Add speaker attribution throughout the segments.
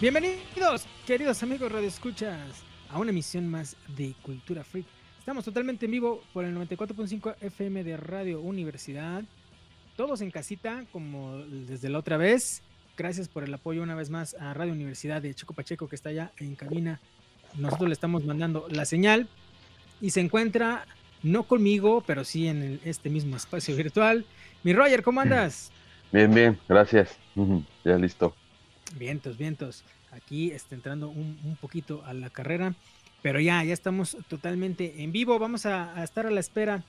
Speaker 1: Bienvenidos, queridos amigos Radio Escuchas, a una emisión más de Cultura Freak. Estamos totalmente en vivo por el 94.5 FM de Radio Universidad. Todos en casita, como desde la otra vez. Gracias por el apoyo una vez más a Radio Universidad de Chico Pacheco, que está allá en cabina. Nosotros le estamos mandando la señal y se encuentra, no conmigo, pero sí en este mismo espacio virtual. Mi Roger, ¿cómo andas?
Speaker 2: Bien, bien, gracias. Ya listo.
Speaker 1: Vientos, vientos. Aquí está entrando un, poquito a la carrera, pero ya, ya estamos totalmente en vivo. Vamos a, estar a la espera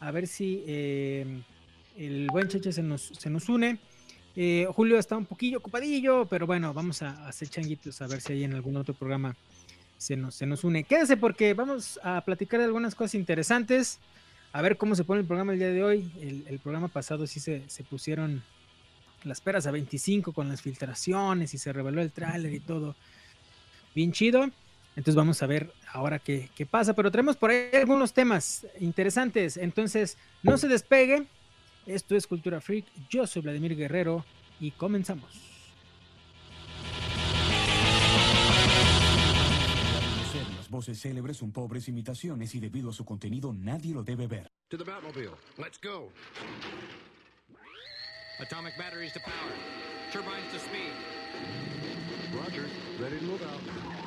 Speaker 1: a ver si em, el buen Cheche se nos, se nos une. Eh, Julio está un poquillo ocupadillo, pero bueno, vamos a, hacer changuitos a ver si hay en algún otro programa se nos, se nos une. Quédese porque vamos a platicar de algunas cosas interesantes. A ver cómo se pone el programa el día de hoy. El, programa pasado sí se, se pusieron las peras a 25 con las filtraciones y se reveló el tráiler y todo. Bien chido. Entonces vamos a ver ahora qué, qué, pasa, pero tenemos por ahí algunos temas interesantes. Entonces, no se despegue. Esto es Cultura Freak. Yo soy Vladimir Guerrero y comenzamos.
Speaker 3: Las voces célebres son pobres imitaciones y debido a su contenido nadie lo debe ver. To the Batmobile. Let's go. Atomic batteries to power. Turbines to speed. Roger. Ready to move out.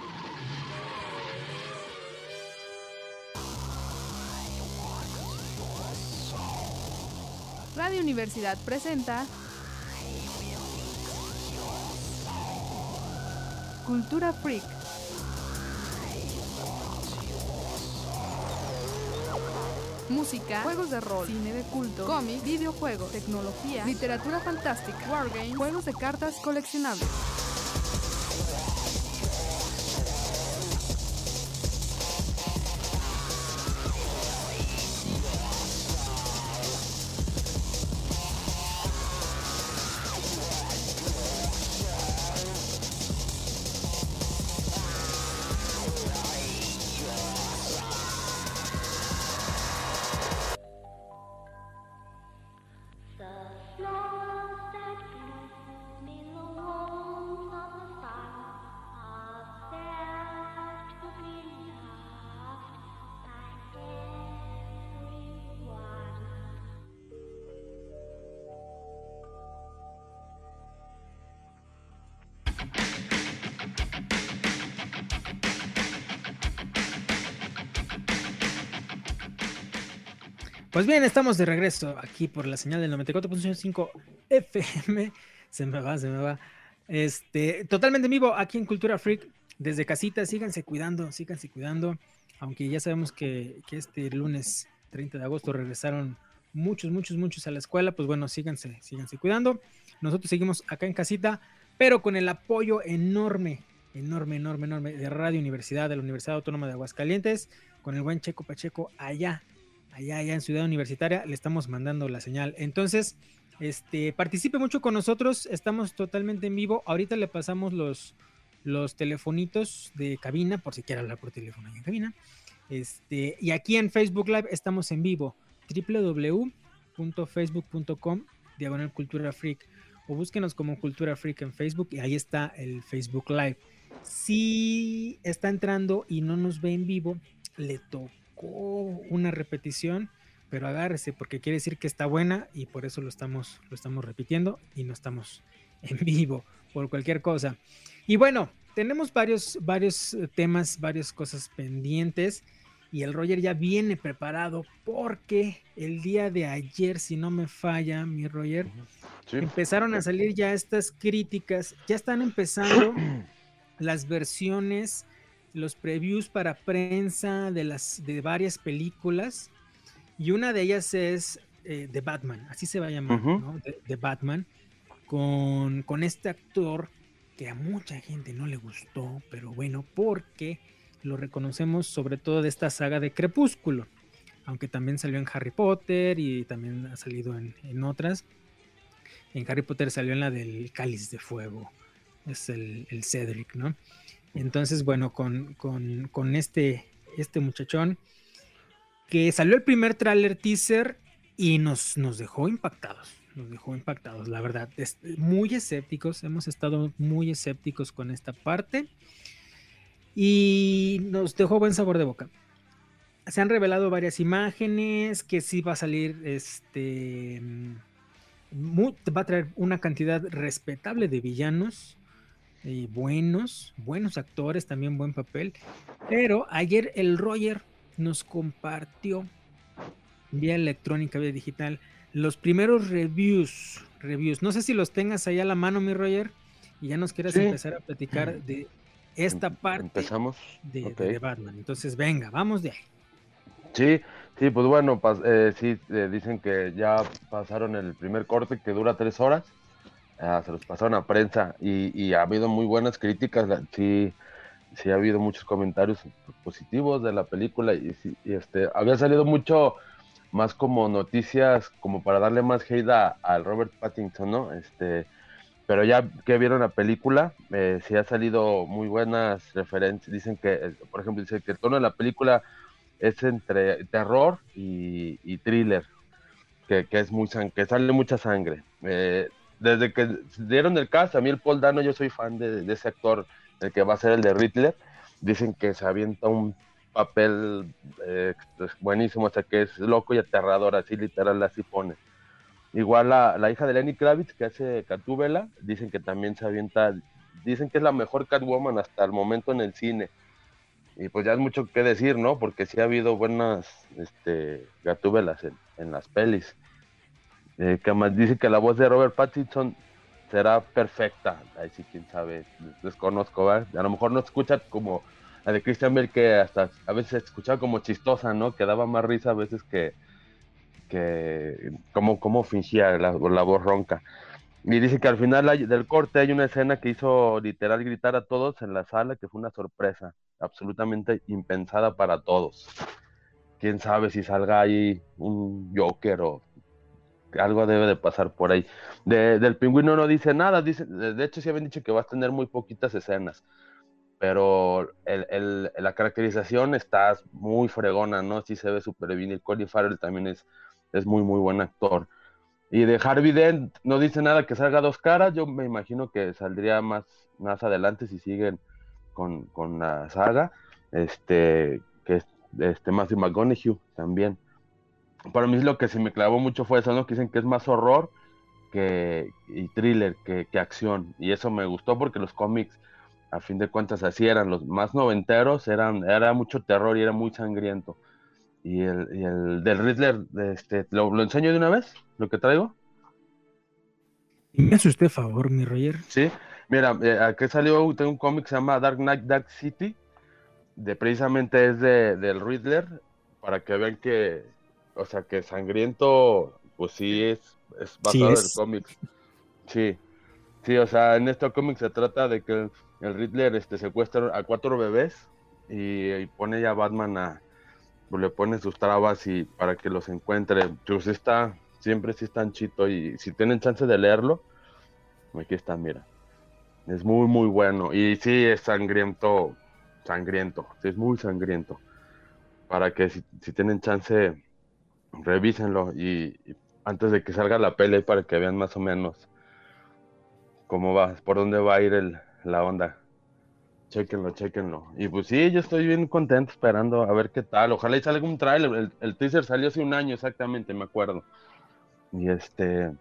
Speaker 4: Radio Universidad presenta Cultura Freak. música, juegos de rol, cine de culto, cómics, videojuegos, tecnología, literatura fantástica, wargames, juegos de cartas coleccionables.
Speaker 1: Pues bien, estamos de regreso aquí por la señal del 94.5 FM. Se me va, se me va. Este, totalmente vivo aquí en Cultura Freak. Desde casita, síganse cuidando, síganse cuidando. Aunque ya sabemos que, este lunes 30 de agosto regresaron muchos, muchos, muchos a la escuela. Pues bueno, síganse, síganse cuidando. Nosotros seguimos acá en casita, pero con el apoyo enorme, enorme, enorme, enorme de Radio Universidad, de la Universidad Autónoma de Aguascalientes, con el buen Checo Pacheco allá allá, allá en Ciudad Universitaria, le estamos mandando la señal. Entonces, este, participe mucho con nosotros, estamos totalmente en vivo. Ahorita le pasamos los, los telefonitos de cabina, por si quiere hablar por teléfono en cabina. Este, y aquí en Facebook Live estamos en vivo, www.facebook.com, diagonal cultura freak, o búsquenos como cultura freak en Facebook y ahí está el Facebook Live. Si está entrando y no nos ve en vivo, le toca una repetición, pero agárrese porque quiere decir que está buena y por eso lo estamos, lo estamos repitiendo y no estamos en vivo por cualquier cosa. Y bueno, tenemos varios, varios eh, temas, varias cosas pendientes y el Roger ya viene preparado porque el día de ayer, si no me falla, mi Roger, empezaron a salir ya estas críticas, ya están empezando las versiones los previews para prensa de, las, de varias películas y una de ellas es eh, The Batman, así se va a llamar, ¿no? The, Batman, con, con, este actor que a mucha gente no le gustó, pero bueno, porque lo reconocemos sobre todo de esta saga de Crepúsculo. aunque también salió en Harry Potter y también ha salido en, otras. En Harry Potter salió en la del Cáliz de Fuego, es el, Cedric, ¿no? Entonces, bueno, con, con, este, este muchachón que salió el primer tráiler teaser y nos, nos dejó impactados, nos dejó impactados, la verdad, muy escépticos, hemos estado muy escépticos con esta parte y nos dejó buen sabor de boca. Se han revelado varias imágenes que sí va a salir este va a traer una cantidad respetable de villanos y buenos, buenos actores, también buen papel. Pero ayer el Roger nos compartió vía electrónica, vía digital, los primeros reviews. Reviews. No sé si los tengas ahí a la mano, mi Roger, y ya nos quieras empezar a platicar de esta em, parte
Speaker 2: Empezamos.
Speaker 1: de Batman. Entonces, venga, vamos de ahí.
Speaker 2: Sí, sí, pues bueno, eh, sí, eh, dicen que ya pasaron el primer corte que dura tres horas, ah, se los pasaron a prensa y, ha habido muy buenas críticas, sí, sí ha habido muchos comentarios positivos de la película y, este, había salido mucho más como noticias, como para darle más hate al Robert Pattinson, ¿no? Este, pero ya que vieron la película, eh, sí ha salido muy buenas referencias, dicen que, eh, por ejemplo, dice que el tono de la película es entre terror y, thriller, que, es muy que sale mucha sangre. Eh, desde que dieron el cast, a mí el Paul Dano, yo soy fan de, ese actor, el que va a ser el de Riddler, dicen que se avienta un papel eh, pues, buenísimo, o sea que es loco y aterrador, así literal, así pone. Igual la, la hija de Lenny Kravitz, que hace Catúbela, dicen que también se avienta, dicen que es la mejor Catwoman hasta el momento en el cine y pues ya es mucho que decir, ¿no? Porque sí ha habido buenas este, gatúbelas en, las pelis. Eh, que más dice que la voz de Robert Pattinson será perfecta. Ahí sí, quién sabe, desconozco, ¿verdad? A lo mejor no escucha como la de Christian Bale, que hasta a veces escuchaba como chistosa, ¿no? Que daba más risa a veces que, que como, como fingía la, la voz ronca. Y dice que al final del corte hay una escena que hizo literal gritar a todos en la sala, que fue una sorpresa absolutamente impensada para todos. Quién sabe si salga ahí un Joker o algo debe de pasar por ahí. del pingüino no dice nada, dice, de hecho sí habían dicho que va a tener muy poquitas escenas, pero la caracterización está muy fregona, ¿no? Sí se ve súper bien y Colin Farrell también es, es muy, muy buen actor. Y de Harvey Dent no dice nada que salga dos caras, yo me imagino que saldría más, más adelante si siguen con, la saga, este, que es este, Matthew McConaughey también. Para mí lo que se me clavó mucho fue eso, ¿no? Que dicen que es más horror que, y thriller que, acción. Y eso me gustó porque los cómics, a fin de cuentas, así eran. Los más noventeros eran, era mucho terror y era muy sangriento. Y el, y el del Riddler, este, ¿lo, ¿lo, enseño de una vez? ¿Lo que traigo?
Speaker 1: Y me hace usted favor, mi Roger.
Speaker 2: Sí, Mira, eh, aquí salió, tengo un cómic que se llama Dark Knight Dark City, de precisamente es de, del Riddler, para que vean que, o sea, que sangriento, pues sí es, es basado en el cómic. Sí, sí, o sea, en este cómic se trata de que el, Riddler este, secuestra a cuatro bebés y, pone ya a Batman a, pues, le pone sus trabas y para que los encuentre. Pues está, siempre sí están chito y si tienen chance de leerlo, aquí está, mira. Es muy, muy bueno. Y sí, es sangriento, sangriento. es muy sangriento. Para que si, tienen chance, revísenlo y, antes de que salga la pele para que vean más o menos cómo va, por dónde va a ir el, la onda. Chequenlo, chequenlo. Y pues sí, yo estoy bien contento esperando a ver qué tal. Ojalá salga un trailer. El, el teaser salió hace un año exactamente, me acuerdo. Y este,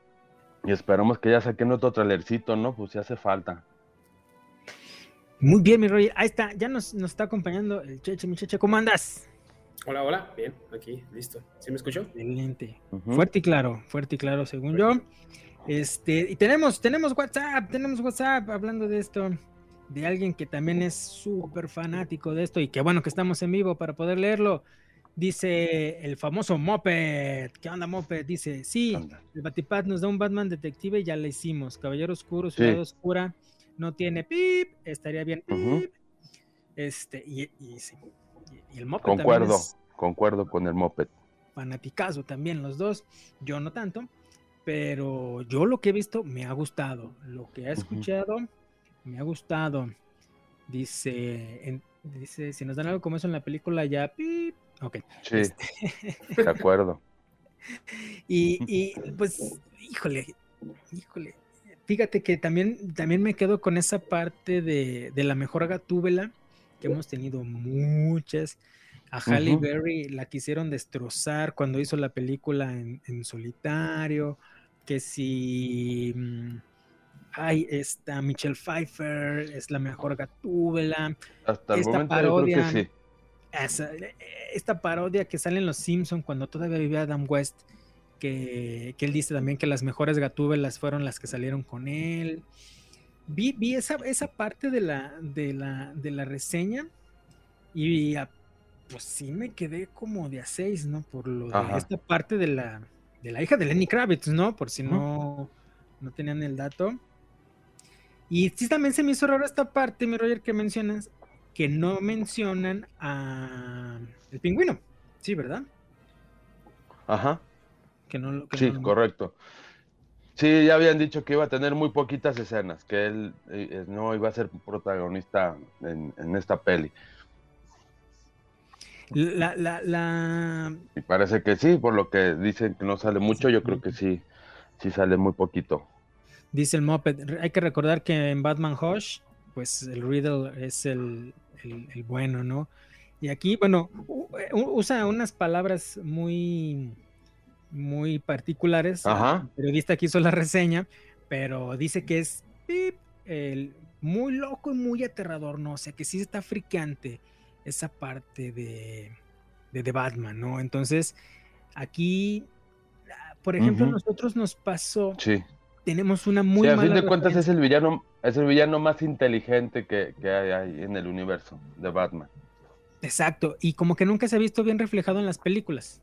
Speaker 2: y esperamos que ya saquen otro trailercito, ¿no? Pues si hace falta.
Speaker 1: Muy bien, mi Roger. Ahí está, ya nos, está acompañando el Cheche, mi Cheche. ¿Cómo andas?
Speaker 5: Hola, hola. Bien, aquí, listo. ¿Sí me escuchó?
Speaker 1: Excelente. Fuerte y claro, fuerte y claro, según yo. Este, y tenemos, tenemos WhatsApp, tenemos WhatsApp hablando de esto, de alguien que también es súper fanático de esto y qué bueno que estamos en vivo para poder leerlo. Dice el famoso Moped. ¿Qué onda, Moped? Dice, sí, el Batipad nos da un Batman detective y ya le hicimos. Caballero Oscuro, Ciudad Oscura no tiene pip, estaría bien pip. Este, y, y, el moped.
Speaker 2: Concuerdo, concuerdo con el moped.
Speaker 1: fanaticazo también los dos, yo no tanto, pero yo lo que he visto me ha gustado, lo que he escuchado me ha gustado. Dice, dice, si nos dan algo como eso en la película ya, pip, ok.
Speaker 2: Sí, este de acuerdo.
Speaker 1: y, y pues, híjole, híjole, fíjate que también, también me quedo con esa parte de, de la mejor gatúbela, que hemos tenido muchas. A Halle Berry la quisieron destrozar cuando hizo la película en, solitario. Que si. Mm, ay, esta Michelle Pfeiffer es la mejor gatúbela.
Speaker 2: Hasta el momento parodia, yo creo que
Speaker 1: sí. esta parodia que sale en Los Simpsons cuando todavía vivía Adam West que, él dice también que las mejores gatúbelas fueron las que salieron con él. Vi, vi esa, esa parte de la, de la, de la reseña y pues sí me quedé como de a seis, ¿no? Por lo de esta parte de la, de la hija de Lenny Kravitz, ¿no? Por si no, no tenían el dato. Y sí también se me hizo raro esta parte, mi Roger, que mencionas, que no mencionan a el pingüino. Sí, ¿verdad?
Speaker 2: Ajá
Speaker 1: no,
Speaker 2: sí, correcto. Sí, ya habían dicho que iba a tener muy poquitas escenas, que él eh, eh, no iba a ser protagonista en, esta peli.
Speaker 1: La, la,
Speaker 2: Y parece que sí, por lo que dicen que no sale mucho, yo creo que sí, sí sale muy poquito.
Speaker 1: Dice el Moped, hay que recordar que en Batman Hush, pues el Riddle es el, el bueno, ¿no? Y aquí, bueno, usa unas palabras muy muy particulares. El periodista que hizo la reseña, pero dice que es el, muy loco y muy aterrador, ¿no? O sea, que sí está friqueante esa parte de, de, Batman, ¿no? Entonces, aquí, por ejemplo, a nosotros nos pasó.
Speaker 2: Sí.
Speaker 1: Tenemos una muy
Speaker 2: sí, a fin de cuentas es el villano, es el villano más inteligente que, que hay en el universo de Batman.
Speaker 1: Exacto, y como que nunca se ha visto bien reflejado en las películas.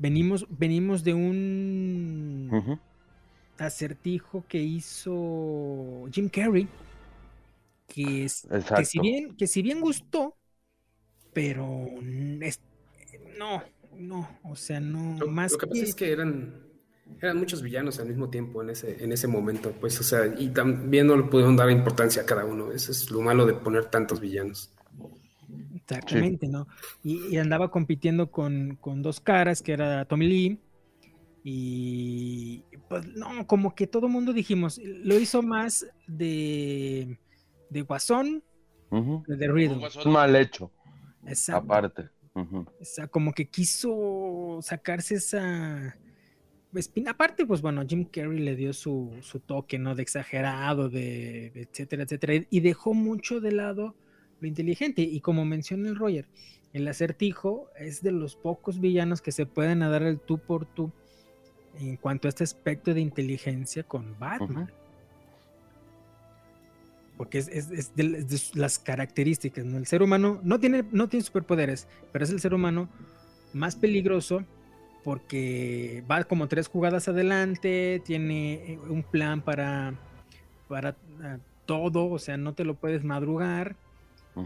Speaker 1: Venimos, venimos de un acertijo que hizo Jim Carrey, que, es, que, si bien, que si bien gustó, pero no, no, o sea, no
Speaker 5: lo,
Speaker 1: más.
Speaker 5: Lo que, pasa es que eran, eran muchos villanos al mismo tiempo en ese, en ese momento, pues, o sea, y también no le pudieron dar importancia a cada uno. Eso es lo malo de poner tantos villanos.
Speaker 1: Exactamente, ¿no? Y, andaba compitiendo con, dos caras, que era Tommy Lee. Y pues no, como que todo el mundo dijimos, lo hizo más de, de Guasón de Riddle. Un
Speaker 2: guasón mal hecho. Exacto. Aparte.
Speaker 1: o sea, como que quiso sacarse esa espina. Aparte, pues bueno, Jim Carrey le dio su, su toque, ¿no? De exagerado, de etcétera, etcétera. Y dejó mucho de lado lo inteligente. Y como menciona el Roger, el acertijo es de los pocos villanos que se pueden dar el tú por tú en cuanto a este aspecto de inteligencia con Batman. Porque es, de, las características, ¿no? El ser humano no tiene, no tiene superpoderes, pero es el ser humano más peligroso porque va como tres jugadas adelante, tiene un plan para, para ah, todo, o sea, no te lo puedes madrugar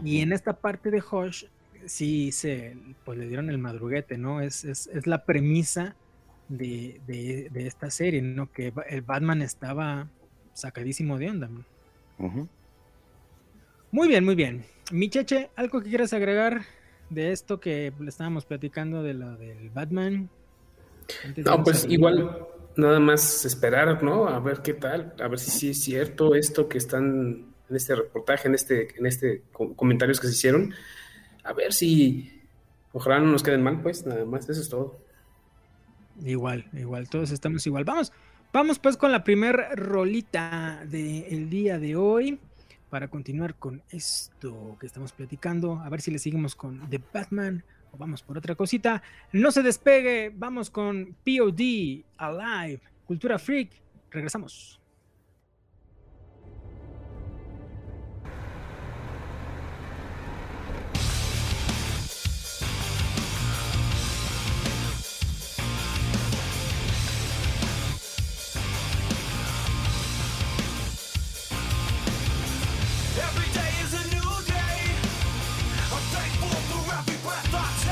Speaker 1: y en esta parte de Hush, sí se, pues le dieron el madruguete, ¿no? Es, es, es la premisa de, de, esta serie, ¿no? Que el Batman estaba sacadísimo de onda. Muy bien, muy bien. Micheche, ¿algo que quieras agregar de esto que le estábamos platicando de lo del Batman?
Speaker 5: no, pues igual, nada más esperar, ¿no? A ver qué tal, a ver si sí es cierto esto que están en este reportaje, en este, en este comentarios que se hicieron. A ver si ojalá no nos queden mal, pues nada más, eso es todo.
Speaker 1: Igual, igual, todos estamos igual. Vamos, vamos pues con la primera rolita del día de hoy para continuar con esto que estamos platicando. A ver si le seguimos con The Batman o vamos por otra cosita. No se despegue, vamos con POD Alive, Cultura Freak. Regresamos. thoughts.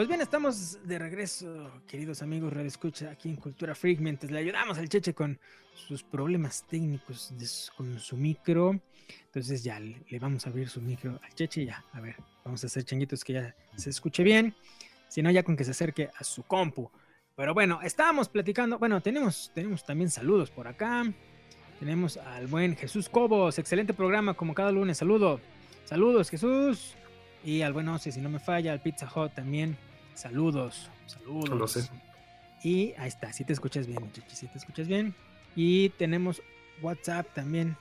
Speaker 1: Pues bien, estamos de regreso, queridos amigos Radio Escucha, aquí en Cultura Freak, mientras le ayudamos al Cheche con sus problemas técnicos con su micro. Entonces ya le, vamos a abrir su micro al Cheche, ya, a ver, vamos a hacer changuitos que ya se escuche bien, si no ya con que se acerque a su compu. Pero bueno, estábamos platicando, bueno, tenemos, tenemos también saludos por acá. Tenemos al buen Jesús Cobos, excelente programa como cada lunes, saludo. Saludos Jesús. Y al buen Ose, si no me falla, al Pizza Hut también. Saludos, saludos.
Speaker 5: No sé.
Speaker 1: Y ahí está, si te escuchas bien, muchachos, si te escuchas bien. Y tenemos WhatsApp también,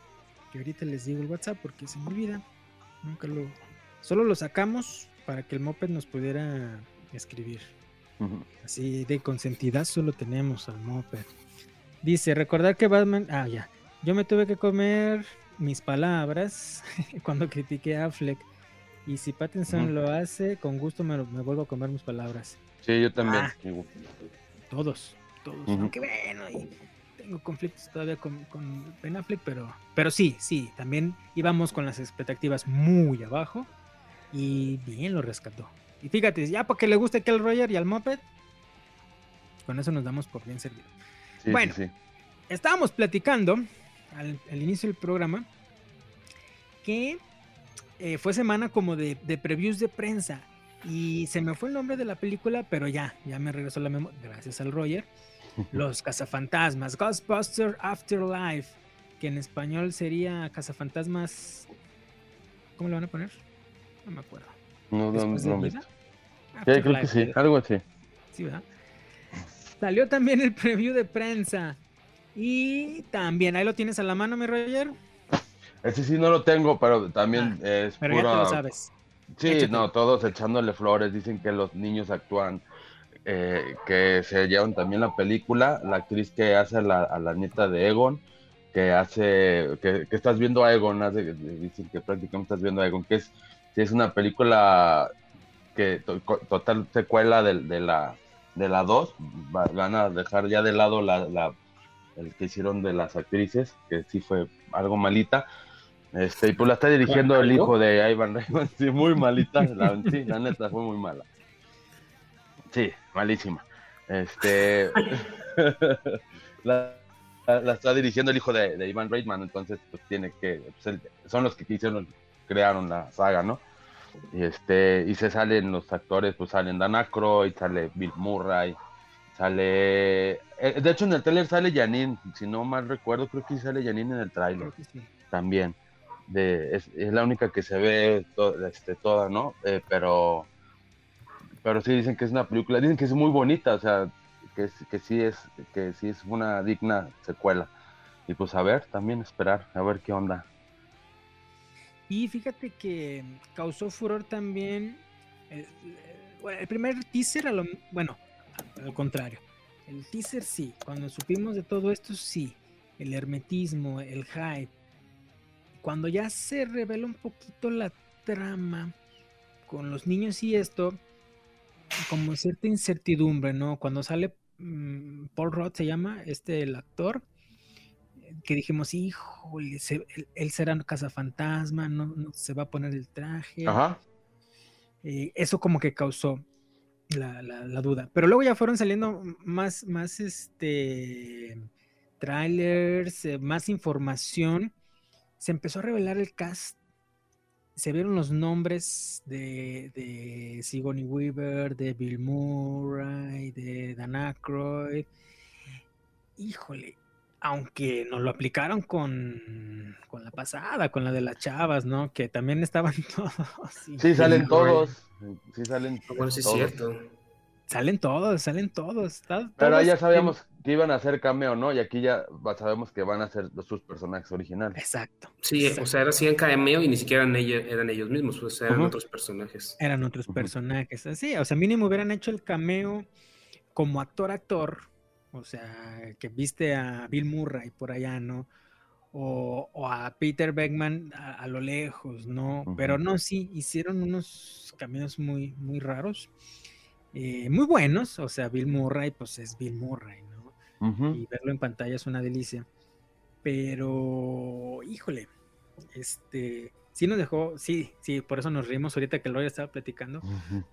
Speaker 1: que ahorita les digo el WhatsApp porque se me olvida. Nunca lo... Solo lo sacamos para que el moped nos pudiera escribir. Así de consentidad solo tenemos al moped. Dice, recordar que Batman... Ah, ya. Yo me tuve que comer mis palabras cuando critiqué a Affleck y si Pattinson lo hace, con gusto me, vuelvo a comer mis palabras.
Speaker 2: Sí, yo también.
Speaker 1: Ah, todos, todos. Aunque bueno, tengo conflictos todavía con, con Ben Affleck, pero, pero sí, sí, también íbamos con las expectativas muy abajo y bien lo rescató. Y fíjate, ya porque le gusta el Roger y al Muppet, con eso nos damos por bien servido. bueno, estábamos platicando al, al inicio del programa que eh, fue semana como de, de, previews de prensa y se me fue el nombre de la película, pero ya, ya me regresó la memoria, gracias al Roger. Los cazafantasmas, Ghostbuster Afterlife, que en español sería cazafantasmas. ¿Cómo le van a poner? No me acuerdo.
Speaker 2: No, no, no, Sí, creo que sí, algo así.
Speaker 1: Sí, ¿verdad? Salió también el preview de prensa. Y también, ahí lo tienes a la mano, mi Roger.
Speaker 2: Ese sí no lo tengo, pero también ah, es
Speaker 1: pero Ya te lo sabes.
Speaker 2: Sí, no, todos echándole flores, dicen que los niños actúan, eh, que se llevan también la película, la actriz que hace a la, a la nieta de Egon, que hace, que, estás viendo a Egon, dicen que prácticamente estás viendo a Egon, que es, es una película que total secuela de, de la de la 2, van a dejar ya de lado la, la, el que hicieron de las actrices, que sí fue algo malita, este, y pues la está dirigiendo el hijo de Ivan Reitman, sí, muy malita, la, sí, la neta fue muy mala. Sí, malísima. Este, la, está dirigiendo el hijo de, de, Ivan Reitman, entonces pues tiene que, pues, son los que hicieron, crearon la saga, ¿no? Y este, y se salen los actores, pues salen Dan Aykroyd, sale Bill Murray, sale, eh, de hecho en el trailer sale Janine, si no mal recuerdo, creo que sale Janine en el trailer también es, la única que se ve este, toda, ¿no? Eh, pero, pero sí dicen que es una película, dicen que es muy bonita, o sea, que, que sí es, que sí es una digna secuela. Y pues a ver, también esperar, a ver qué onda.
Speaker 1: Y fíjate que causó furor también el, el primer teaser, a lo, bueno, al contrario. El teaser sí, cuando supimos de todo esto sí, el hermetismo, el hype, cuando ya se revela un poquito la trama con los niños y esto, como cierta incertidumbre, ¿no? Cuando sale mm, Paul Roth, se llama, este, el actor, que dijimos, hijo, él, será cazafantasma, ¿no? ¿no? Se va a poner el traje. Ajá. Eh, eso como que causó la, la, duda. Pero luego ya fueron saliendo más, más este trailers, eh, más información se empezó a revelar el cast. Se vieron los nombres de, de Sigourney Weaver, de Bill Murray, de Dan Aykroyd. Híjole, aunque nos lo aplicaron con, con la pasada, con la de las chavas, ¿no? Que también estaban todos.
Speaker 2: Sí, salen todos. Sí, salen.
Speaker 5: Bueno, sí es cierto.
Speaker 1: Salen todos, salen todos.
Speaker 2: Pero ya sabíamos que iban a ser cameo, ¿no? Y aquí ya sabemos que van a ser sus personajes originales.
Speaker 1: Exacto.
Speaker 5: Sí, o sea, eran en cameo y ni siquiera eran ellos, eran ellos mismos, o sea, eran otros personajes.
Speaker 1: Eran otros personajes, así, o sea, mínimo hubieran hecho el cameo como actor-actor, o sea, que viste a Bill Murray por allá, ¿no? O, a Peter Beckman a, lo lejos, ¿no? Pero no, sí, hicieron unos cameos muy, muy raros. Eh, muy buenos, o sea, Bill Murray, pues es Bill Murray, ¿no? Y verlo en pantalla es una delicia. Pero, híjole, este, sí nos dejó, sí, sí, por eso nos rimos ahorita que el Roy estaba platicando.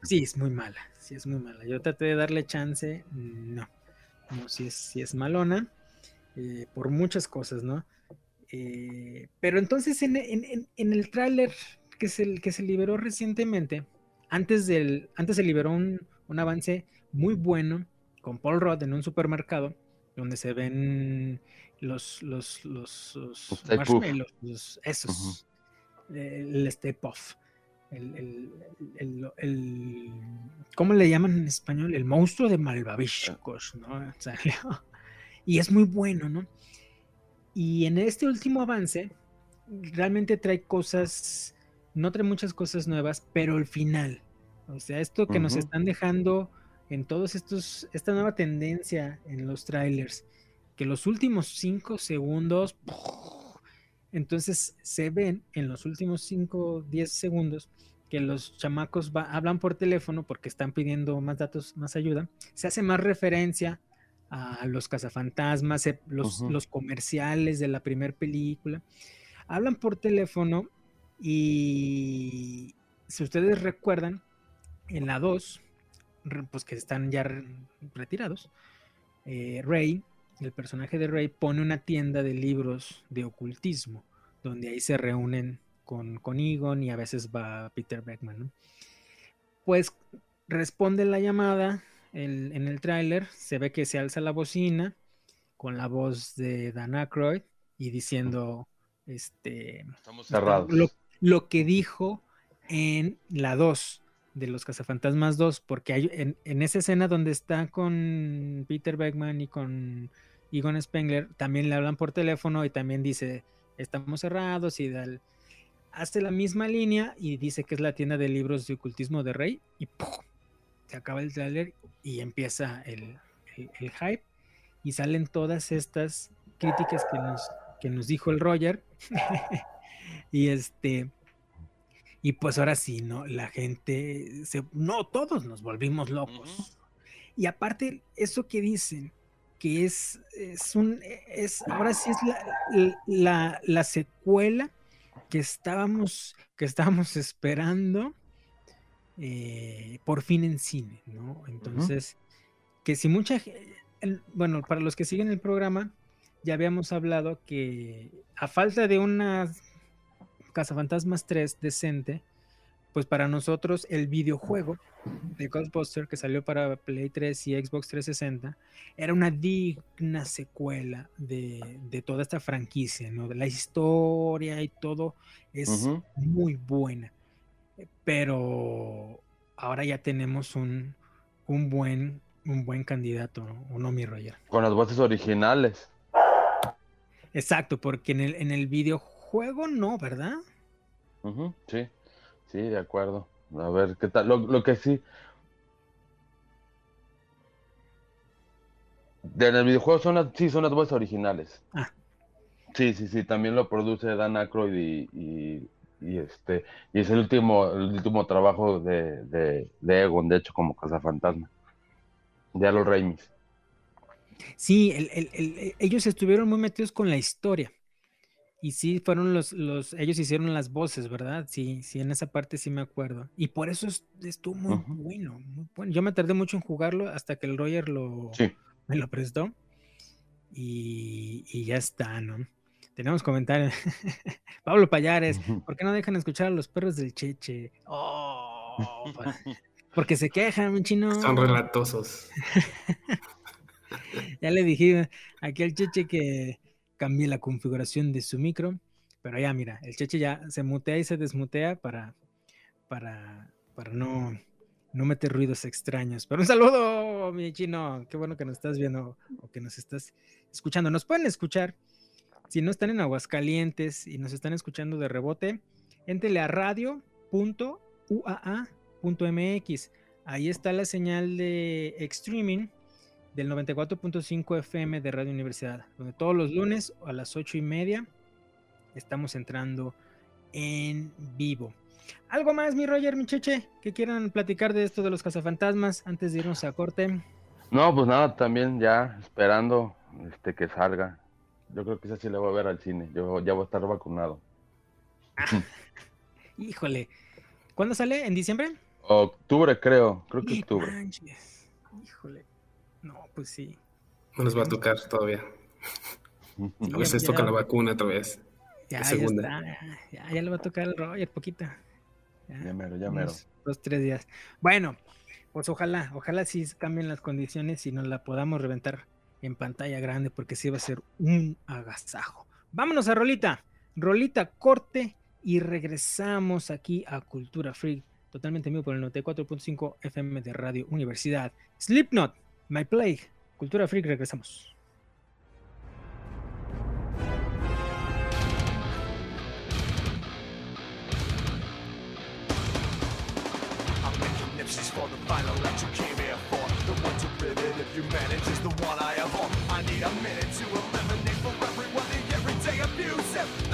Speaker 1: Sí, es muy mala, sí es muy mala. Yo traté de darle chance, no, no, sí es, sí es malona, eh, por muchas cosas, ¿no? Eh, pero entonces en, el tráiler que se, que se liberó recientemente, antes del, antes se liberó un, un avance muy bueno con Paul Rudd en un supermercado donde se ven los, los, los, marshmallows, esos, el step off. El, el, ¿cómo le llaman en español? El monstruo de Malvaviscos, ¿no? y es muy bueno, ¿no? Y en este último avance, realmente trae cosas, no trae muchas cosas nuevas, pero el final, o sea, esto que nos están dejando en todos estos, esta nueva tendencia en los trailers, que los últimos cinco segundos, entonces se ven en los últimos cinco, diez segundos que los chamacos hablan por teléfono porque están pidiendo más datos, más ayuda, se hace más referencia a los cazafantasmas, los, los comerciales de la primera película. Hablan por teléfono y si ustedes recuerdan, en la 2, pues que están ya retirados, eh, Rey, el personaje de Rey, pone una tienda de libros de ocultismo, donde ahí se reúnen con, con Egon y a veces va Peter Beckman. Pues responde la llamada en el tráiler, se ve que se alza la bocina con la voz de Dan Aykroyd y diciendo este
Speaker 2: Estamos cerrados.
Speaker 1: Lo, que dijo en la 2 de los Cazafantasmas 2, porque hay en, esa escena donde está con Peter Beckman y con Egon Spengler, también le hablan por teléfono y también dice, estamos cerrados y hace la misma línea y dice que es la tienda de libros de ocultismo de Rey y se acaba el trailer y empieza el, hype y salen todas estas críticas que nos, que nos dijo el Roger. Y este y pues ahora sí, ¿no? La gente, se, no, todos nos volvimos locos. Y aparte, eso que dicen, que es, es un, es, ahora sí es la, la, secuela que estábamos, que estábamos esperando eh, por fin en cine, ¿no? Entonces, que si mucha bueno, para los que siguen el programa, ya habíamos hablado que a falta de una Cazafantasmas 3 decente, pues para nosotros el videojuego de Ghostbuster que salió para Play 3 y Xbox 360 era una digna secuela de, toda esta franquicia, ¿no? La historia y todo es muy buena. Pero ahora ya tenemos un, buen un buen candidato, ¿no? no, mi Roger?
Speaker 2: Con las voces originales.
Speaker 1: Exacto, porque en el, en el videojuego no, ¿verdad?
Speaker 2: sí. Sí, de acuerdo. A ver, ¿qué tal? Lo, que sí. En el videojuego son las, sí, son las voces originales. Ah. Sí, sí, sí, también lo produce Dan Aykroyd y, este y es el último el último trabajo de, de, Egon, de hecho, como Cazafantasma. De los Reimis.
Speaker 1: Sí, ellos estuvieron muy metidos con la historia. Y sí, fueron los, los, ellos hicieron las voces, ¿verdad? Sí, sí, en esa parte sí me acuerdo. Y por eso estuvo muy bueno, muy bueno. Yo me tardé mucho en jugarlo hasta que el Roger lo, me lo prestó. Y, ya está, ¿no? Tenemos comentarios. Pablo Payares, ¿por qué no dejan escuchar a los perros del Cheche? Oh, porque se quejan, mi chino.
Speaker 5: Son relatosos.
Speaker 1: ya le dije aquí al Cheche que cambié la configuración de su micro, pero ya mira, el Cheche ya se mutea y se desmutea para, para, para no, no meter ruidos extraños. Pero un saludo, mi chino, qué bueno que nos estás viendo o que nos estás escuchando. Nos pueden escuchar si no están en Aguascalientes y nos están escuchando de rebote, entele a radio.uaa.mx. Ahí está la señal de streaming del 94.5 FM de Radio Universidad, donde todos los lunes a las 8 y media estamos entrando en vivo. ¿Algo más, mi Roger, mi Cheche, que quieran platicar de esto de los cazafantasmas antes de irnos a corte?
Speaker 2: No, pues nada, también ya esperando este que salga. Yo creo que esa sí le voy a ver al cine. Yo ya voy a estar vacunado.
Speaker 1: híjole. ¿Cuándo sale? ¿En diciembre?
Speaker 2: Octubre, creo. Creo que octubre.
Speaker 1: Híjole. No, pues sí.
Speaker 5: No nos va a tocar todavía. a veces toca la vacuna otra vez.
Speaker 1: Ya, ya está. Ya, ya, le va a tocar el Roger poquita.
Speaker 2: Ya, mero, ya mero.
Speaker 1: Dos, tres días. Bueno, pues ojalá, ojalá sí cambien las condiciones y nos la podamos reventar en pantalla grande porque sí va a ser un agasajo. Vámonos a Rolita. Rolita corte y regresamos aquí a Cultura Free, totalmente mío por el 94.5 FM de Radio Universidad. Slipknot My Plague, Cultura Freak, regresamos. for the final that you came here for. The one to if you manage is the one I on. I need a minute to eliminate for everyone the everyday abusive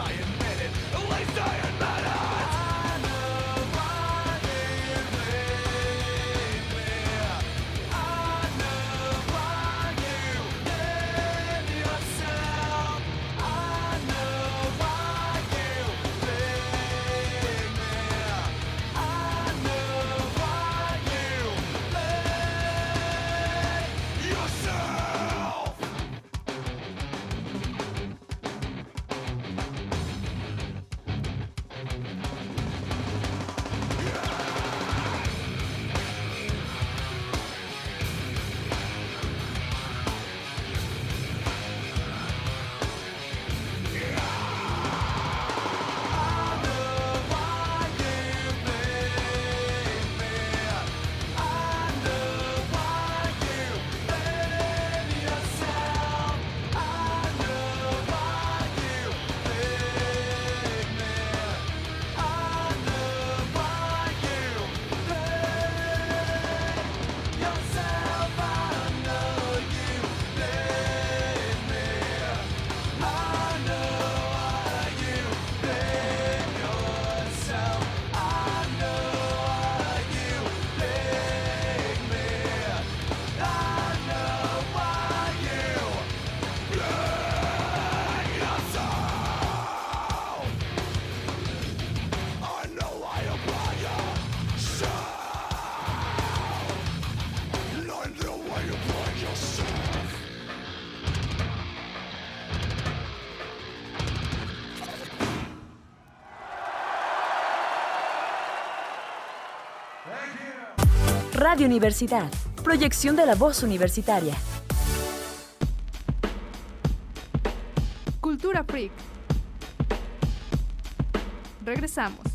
Speaker 1: dying
Speaker 6: Radio Universidad, proyección de la voz universitaria.
Speaker 4: Cultura Freak. Regresamos.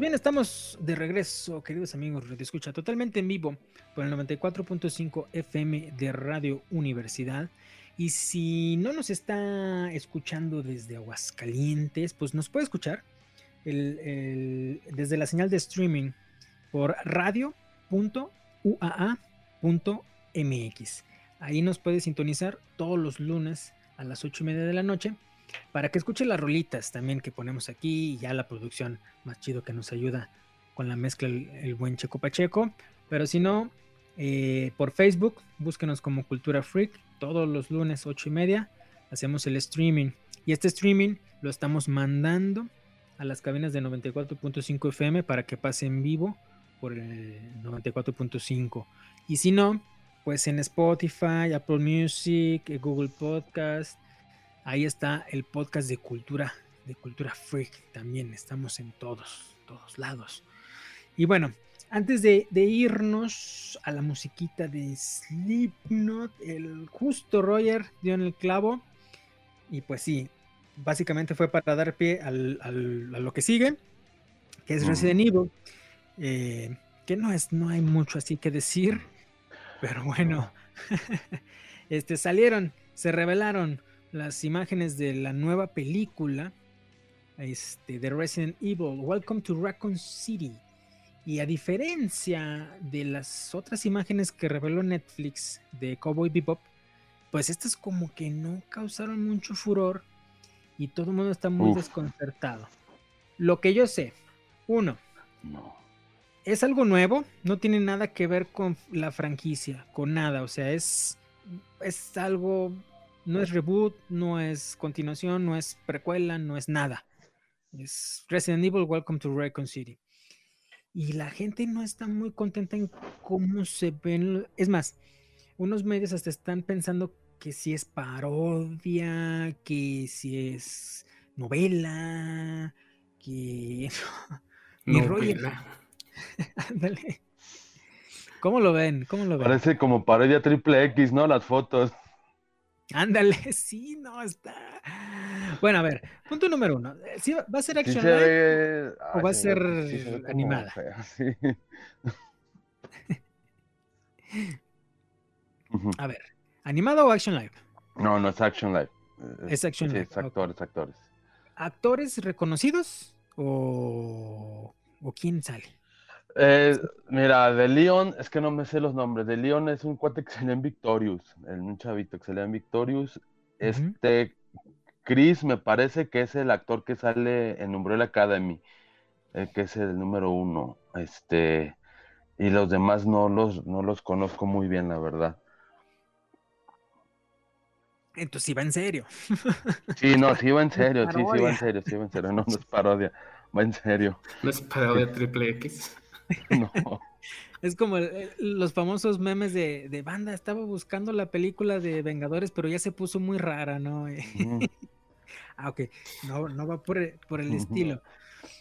Speaker 1: Pues bien, estamos de regreso, queridos amigos, Radio Escucha, totalmente en vivo por el 94.5 FM de Radio Universidad. Y si no nos está escuchando desde Aguascalientes, pues nos puede escuchar desde la señal de streaming por radio.uaa.mx. Ahí nos puede sintonizar todos los lunes a las 8 y media de la noche para que escuche las rolitas también que ponemos aquí y ya la producción más chido que nos ayuda con la mezcla el, buen Checo Pacheco. Pero si no, eh, por Facebook, búsquenos como Cultura Freak todos los lunes 8 y media. Hacemos el streaming y este streaming lo estamos mandando a las cabinas de 94.5 FM para que pase en vivo por el 94.5. Y si no, pues en Spotify, Apple Music, Google Podcast, Ahí está el podcast de cultura, de cultura freak. También estamos en todos, todos lados. Y bueno, antes de, irnos a la musiquita de Slipknot, el justo Roger dio en el clavo. Y pues sí, básicamente fue para dar pie al, a lo que sigue, que es Resident Evil. Eh, que no es, no hay mucho así que decir, pero bueno, este salieron, se revelaron las imágenes de la nueva película este, de Resident Evil, Welcome to Raccoon City. Y a diferencia de las otras imágenes que reveló Netflix de Cowboy Bebop, pues estas como que no causaron mucho furor y todo el mundo está muy desconcertado. Lo que yo sé, uno, es algo nuevo, no tiene nada que ver con la franquicia, con nada, o sea, es, es algo no es reboot, no es continuación, no es precuela, no es nada. Es Resident Evil Welcome to Raccoon City. Y la gente no está muy contenta en cómo se ven. Es más, unos medios hasta están pensando que si es parodia, que si es novela, que.
Speaker 5: Mi novela.
Speaker 1: Ándale. ¿Cómo lo ven? ¿Cómo lo ven?
Speaker 2: Parece como parodia triple X, ¿no? Las fotos.
Speaker 1: Ándale, sí, no está. Bueno, a ver, punto número uno. ¿Sí ¿Va a ser action live o va a ser animada? A ver, ¿animada o action live?
Speaker 2: No, no es Action Live.
Speaker 1: Es Action
Speaker 2: sí,
Speaker 1: Live,
Speaker 2: Es actores, actores.
Speaker 1: ¿Actores reconocidos o, o quién sale?
Speaker 2: Eh, mira, de Leon, es que no me sé los nombres. De Leon es un cuate que en Victorious, el, un chavito que en Victorious. Este, Chris me parece que es el actor que sale en Umbrella Academy, el que es el número uno. Este, y los demás no los, no los conozco muy bien, la verdad.
Speaker 1: Entonces sí va en serio.
Speaker 2: Sí, no, sí va en serio, sí, sí va en serio, sí va en serio, no, no es parodia, va en serio.
Speaker 5: No es parodia triple X.
Speaker 2: No.
Speaker 1: Es como el- el- los famosos memes de, de banda, estaba buscando la película de Vengadores, pero ya se puso muy rara, ¿no?
Speaker 2: Ujú.
Speaker 1: ah, ok, no, no va por, el- por el
Speaker 2: Ujú.
Speaker 1: estilo.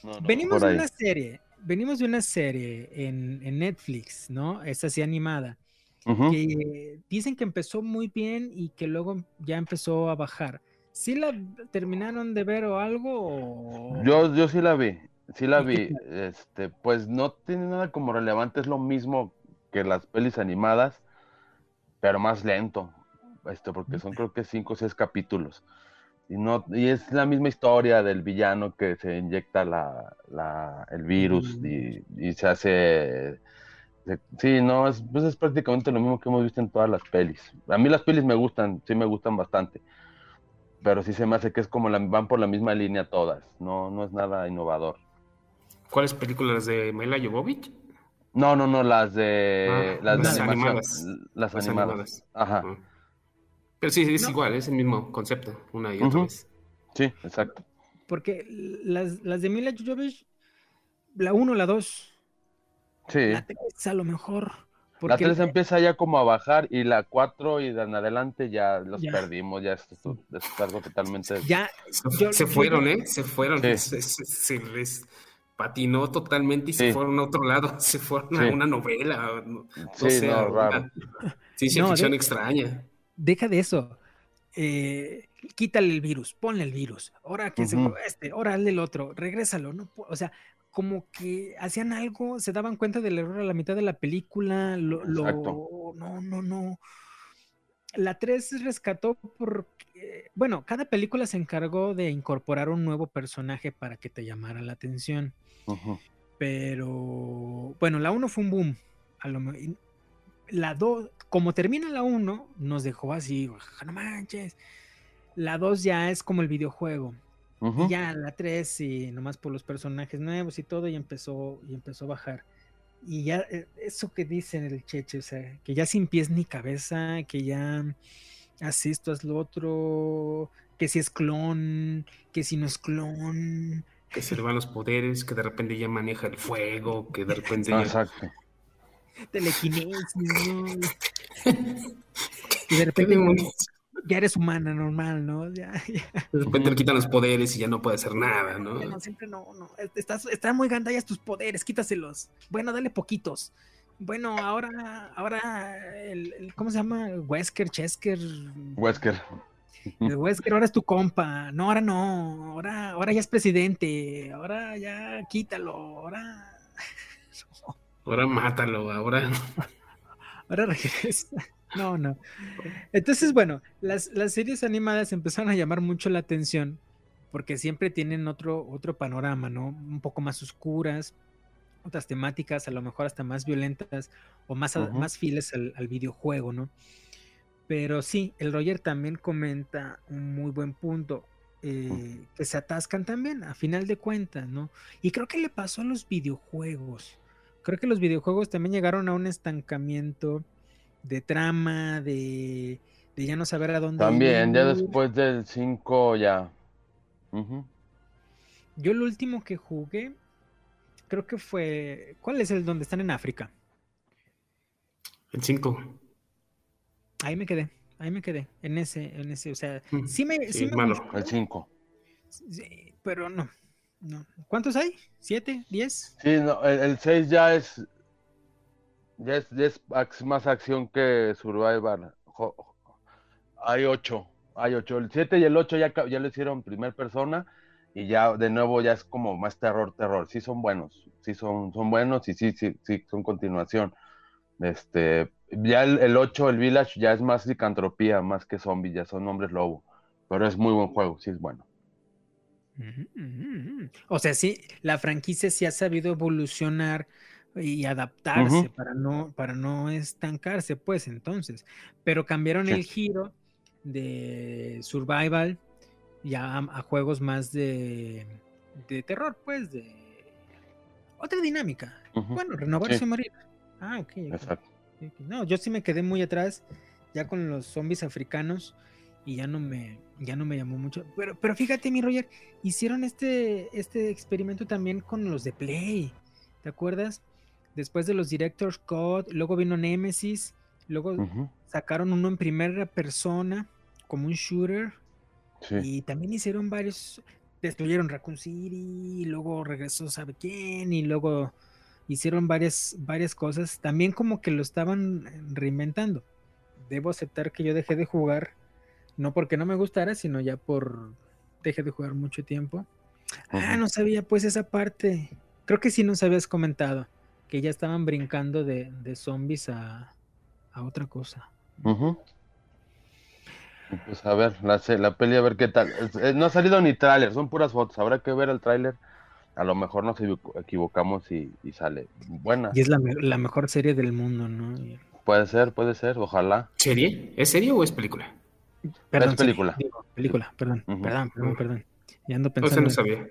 Speaker 2: No, no,
Speaker 1: Venimos
Speaker 2: por
Speaker 1: de una serie, venimos de una serie en, en Netflix, ¿no? Esta sí animada, que dicen que empezó muy bien y que luego ya empezó a bajar. ¿Sí la terminaron de ver o algo? o-
Speaker 2: Yo, yo sí la vi, sí la
Speaker 1: ¿Y qué
Speaker 2: vi. Este, pues no tiene nada como relevante, es lo mismo que las pelis animadas, pero más lento. Este, porque son creo que cinco o seis capítulos. Y no, y es la misma historia del villano que se inyecta la, la- el virus y, y se hace. se- sí, no, es, pues es prácticamente lo mismo que hemos visto en todas las pelis. A mí las pelis me gustan, sí me gustan bastante. Pero sí se me hace que es como la, van por la misma línea todas. No, no es nada innovador.
Speaker 5: ¿Cuáles películas de Mila Jovovich?
Speaker 2: No, no, no, las de
Speaker 5: Ah,
Speaker 2: las, de
Speaker 5: las animadas.
Speaker 2: Las,
Speaker 5: Las
Speaker 2: animadas.
Speaker 5: animadas.
Speaker 2: Ajá.
Speaker 5: Ah. Pero sí, es
Speaker 1: No.
Speaker 5: igual, es el mismo concepto, una y otra vez.
Speaker 2: Sí, exacto.
Speaker 1: Porque las, las de Mila Jovovich, la 1, la 2,
Speaker 2: Sí.
Speaker 1: la 3 a lo mejor.
Speaker 2: La
Speaker 1: Porque
Speaker 2: 3 empieza ya como a bajar y la 4 y de en adelante ya los
Speaker 1: Ya.
Speaker 2: perdimos, ya es, es algo totalmente...
Speaker 1: ya
Speaker 5: Se,
Speaker 1: Yo-
Speaker 5: se
Speaker 1: yo-
Speaker 5: fueron, ¿eh? Se fueron.
Speaker 2: Sí.
Speaker 5: Se, se- se les patinó totalmente y
Speaker 2: Sí.
Speaker 5: se fueron a otro lado. Se fueron a una novela. No,
Speaker 2: Sí,
Speaker 5: sé,
Speaker 2: no,
Speaker 5: una
Speaker 2: raro.
Speaker 5: Ciencia
Speaker 1: No,
Speaker 5: ficción
Speaker 1: de-
Speaker 5: extraña.
Speaker 1: deja de eso. Eh, quítale el virus, ponle el virus. Ahora que se
Speaker 2: Ujú.
Speaker 1: fue este, ahora hazle el otro, regrésalo. No, o sea, como que hacían algo, se daban cuenta del error a la mitad de la película. Lo, lo- no, no, no. La 3 rescató porque, bueno, cada película se encargó de incorporar un nuevo personaje para que te llamara la atención. Pero bueno, la 1 fue un boom. A lo y la 2, como termina la 1, nos dejó así, "Ja, no manches. La 2 ya es como el videojuego. Y ya la 3, sí, nomás por los personajes nuevos y todo, y empezó, y empezó a bajar. Y ya, eh, eso que dicen el cheche, o sea, que ya sin pies ni cabeza, que ya haz esto, haz lo otro, que si es clon, que si no es clon.
Speaker 5: Que se le van los poderes, que de repente ya maneja el fuego, que de repente ya...
Speaker 2: Exacto.
Speaker 1: telequinesis, ¿no? Y de
Speaker 5: ¿Qué
Speaker 1: repente? Ya eres humana normal, ¿no? Ya, ya,
Speaker 5: De repente le quitan los poderes y ya no puede hacer nada, ¿no?
Speaker 1: no, siempre no, no. Estás, están muy gandallas tus poderes, quítaselos. Bueno, dale poquitos. Bueno, ahora, ahora, el, el- ¿cómo se llama? Wesker, Chesker.
Speaker 2: Wesker.
Speaker 1: El Wesker ahora es tu compa. No, ahora no. Ahora, ahora ya es presidente. Ahora ya quítalo. Ahora,
Speaker 5: Ahora mátalo, ahora...
Speaker 1: ahora regresa. No, no. Entonces, bueno, las, las series animadas empezaron a llamar mucho la atención porque siempre tienen otro, otro panorama, ¿no? Un poco más oscuras, otras temáticas, a lo mejor hasta más violentas o más, más fieles al, al videojuego, ¿no? Pero sí, el Roger también comenta un muy buen punto, eh, que se atascan también, a final de cuentas, ¿no? Y creo que le pasó a los videojuegos. Creo que los videojuegos también llegaron a un estancamiento de trama, de, de ya no saber a dónde
Speaker 2: También, ya después del 5 ya.
Speaker 1: Yo el último que jugué, creo que fue. ¿Cuál es el donde están en África?
Speaker 5: El 5.
Speaker 1: Ahí me quedé, ahí me quedé, en ese, en ese, o sea,
Speaker 5: Mm,
Speaker 1: sí me,
Speaker 5: sí,
Speaker 1: sí me
Speaker 5: malo.
Speaker 1: gustó,
Speaker 2: El 5.
Speaker 1: sí, pero no, no. ¿Cuántos hay? ¿Siete? ¿Diez?
Speaker 2: Sí, no, el 6 ya es. Ya es, ya es más acción que Survivor. Hay 8. Hay 8. El 7 y el 8 ya, ya lo hicieron primer persona. Y ya de nuevo ya es como más terror, terror. Sí son buenos. Sí son, son buenos y sí, sí, sí, son continuación. Este, ya el, el 8, el Village, ya es más licantropía, más que zombies, ya son hombres lobo. Pero es muy buen juego, sí es bueno.
Speaker 1: O sea, sí, la franquicia sí ha sabido evolucionar y adaptarse para no para no estancarse, pues entonces, pero cambiaron el giro de survival ya a, juegos más de, de, terror, pues de otra dinámica. Bueno, renovarse morir. Ah, ok. Exacto. No, yo sí me quedé muy atrás ya con los zombies africanos y ya no me ya no me llamó mucho. Pero, pero fíjate, mi Roger, hicieron este, este experimento también con los de Play. ¿Te acuerdas? Después de los Director's Cut, luego vino Nemesis, luego sacaron uno en primera persona, como un shooter. Y también hicieron varios. Destruyeron Raccoon City, y luego regresó sabe quién, y luego hicieron varias, varias cosas. También como que lo estaban reinventando. Debo aceptar que yo dejé de jugar no porque no me gustara, sino ya por dejé de jugar mucho tiempo. Ah, no sabía pues esa parte. Creo que sí nos habías comentado que ya estaban brincando de, zombies a, otra cosa.
Speaker 2: Pues a ver, la, la peli a ver qué tal. Eh, no ha salido ni tráiler, son puras fotos. Habrá que ver el tráiler. A lo mejor nos equivocamos y, sale buena.
Speaker 1: Y es la, mejor serie del mundo, ¿no?
Speaker 2: Puede ser, puede ser, ojalá.
Speaker 5: ¿Serie? ¿Es serie o es película?
Speaker 2: Perdón, es película.
Speaker 1: película, perdón, perdón, perdón, perdón. Ya ando pensando.
Speaker 5: no sabía.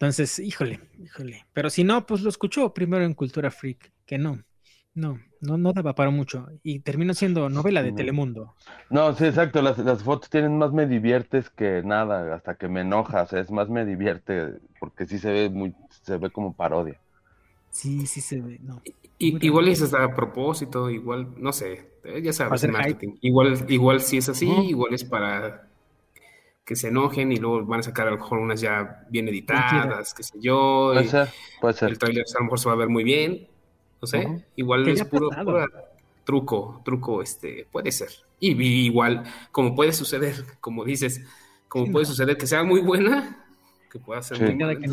Speaker 1: Entonces, híjole, híjole. Pero si no, pues lo escuchó primero en Cultura Freak, que no, no, no, no daba para mucho. Y terminó siendo novela de Telemundo.
Speaker 2: No, sí, exacto. Las, las fotos tienen más me diviertes que nada, hasta que me enojas. Es más me divierte, porque sí se ve muy, se ve como parodia.
Speaker 1: Sí, sí se ve, no.
Speaker 5: igual es hasta a propósito, igual, no sé, eh, ya sabes, marketing. Igual, igual si es así, igual es para que se enojen y luego van a sacar a lo mejor unas ya bien editadas, qué sé yo.
Speaker 2: Puede ser, puede ser.
Speaker 5: El trailer a lo mejor se va a ver muy bien, no sé, igual es puro, truco, truco, este, puede ser. Y, igual, como puede suceder, como dices, como puede suceder que sea muy buena, que pueda ser muy buena.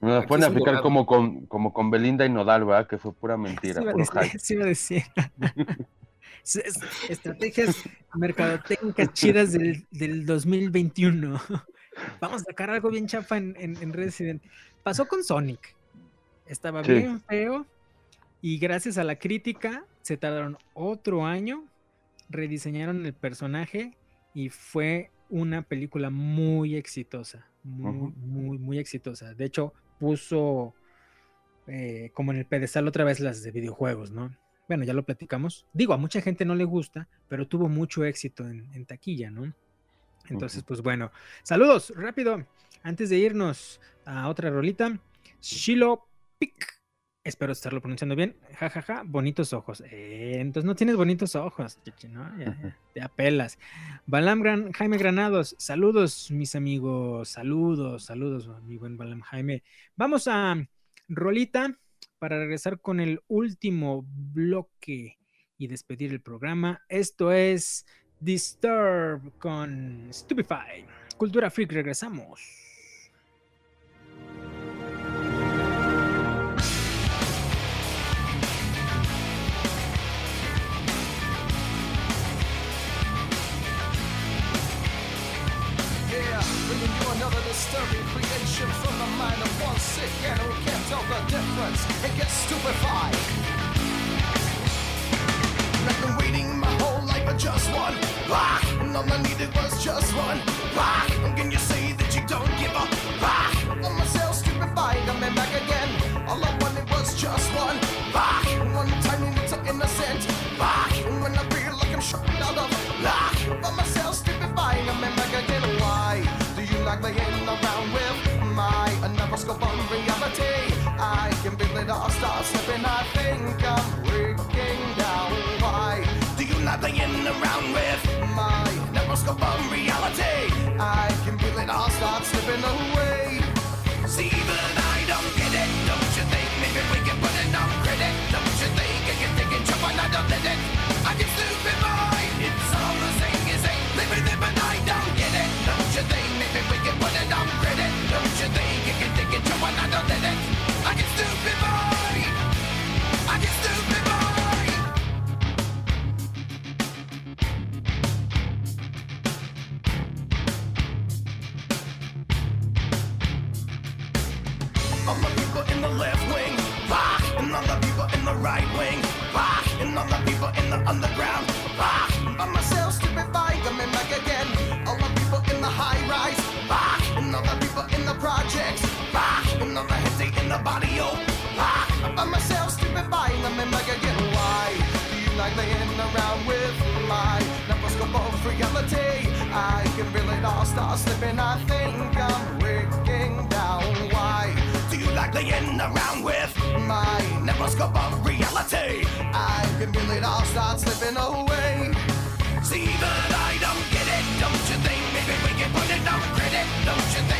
Speaker 2: Nos pueden aplicar como con, como con Belinda y Nodal, ¿verdad? Que fue pura mentira.
Speaker 1: Sí, iba a decir. Estrategias mercadotécnicas chidas del, del 2021. Vamos a sacar algo bien chafa en, en, Resident. Pasó con Sonic. Estaba bien feo. Y gracias a la crítica, se tardaron otro año, rediseñaron el personaje y fue una película muy exitosa. Muy, muy, muy exitosa. De hecho, puso eh, como en el pedestal otra vez las de videojuegos, ¿no? Bueno, ya lo platicamos. Digo, a mucha gente no le gusta, pero tuvo mucho éxito en, taquilla, ¿no? Entonces, pues bueno, saludos, rápido, antes de irnos a otra rolita, Shilo Pic. Espero estarlo pronunciando bien. Ja, ja, ja. Bonitos ojos. Eh, entonces no tienes bonitos ojos, ¿no? te apelas. Balam Gran, Jaime Granados. Saludos, mis amigos. Saludos, saludos, mi buen Balam Jaime. Vamos a Rolita para regresar con el último bloque y despedir el programa. Esto es Disturb con Stupefy. Cultura Freak, regresamos. Disturbing creation from the mind of one sick and who can't tell the difference and gets stupefied. I've been waiting my whole life for just one rock, and all I needed was just one rock. And can you say that you don't give a playing around with my neuroscope on reality. I can feel it all start slipping. I think I'm breaking down. Why do you like playing around with my neuroscope on reality? I can feel it all start slipping away. See, but I don't get it. Don't you think maybe we can put it on credit? Don't you think I can take it, jump and I
Speaker 7: Kingdom. Laying around with my nevroscope of reality? I can feel it all start slipping, I think I'm breaking down, why do you like laying around with my nevroscope of reality? I can feel it all start slipping away. See that I don't get it, don't you think? Maybe we can put it on credit, don't you think?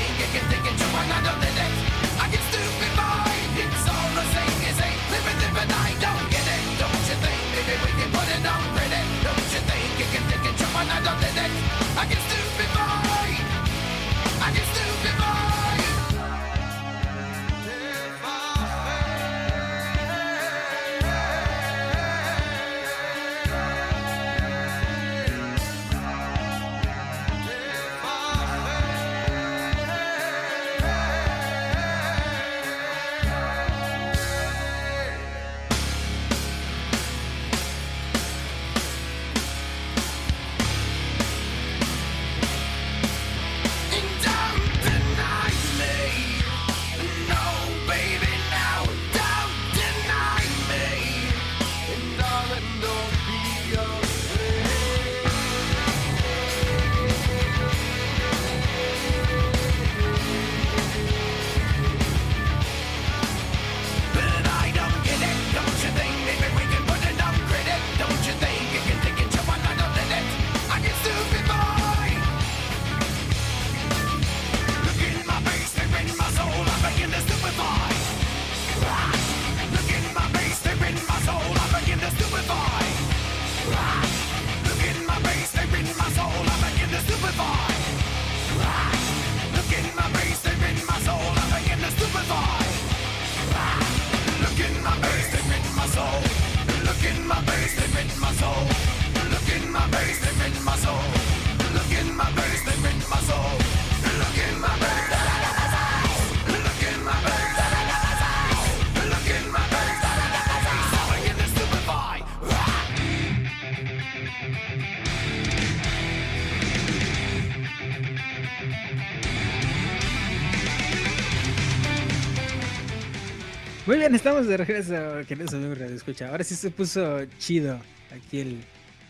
Speaker 1: Muy bien, estamos de regreso, queridos amigos de escucha. Ahora sí se puso chido aquí el,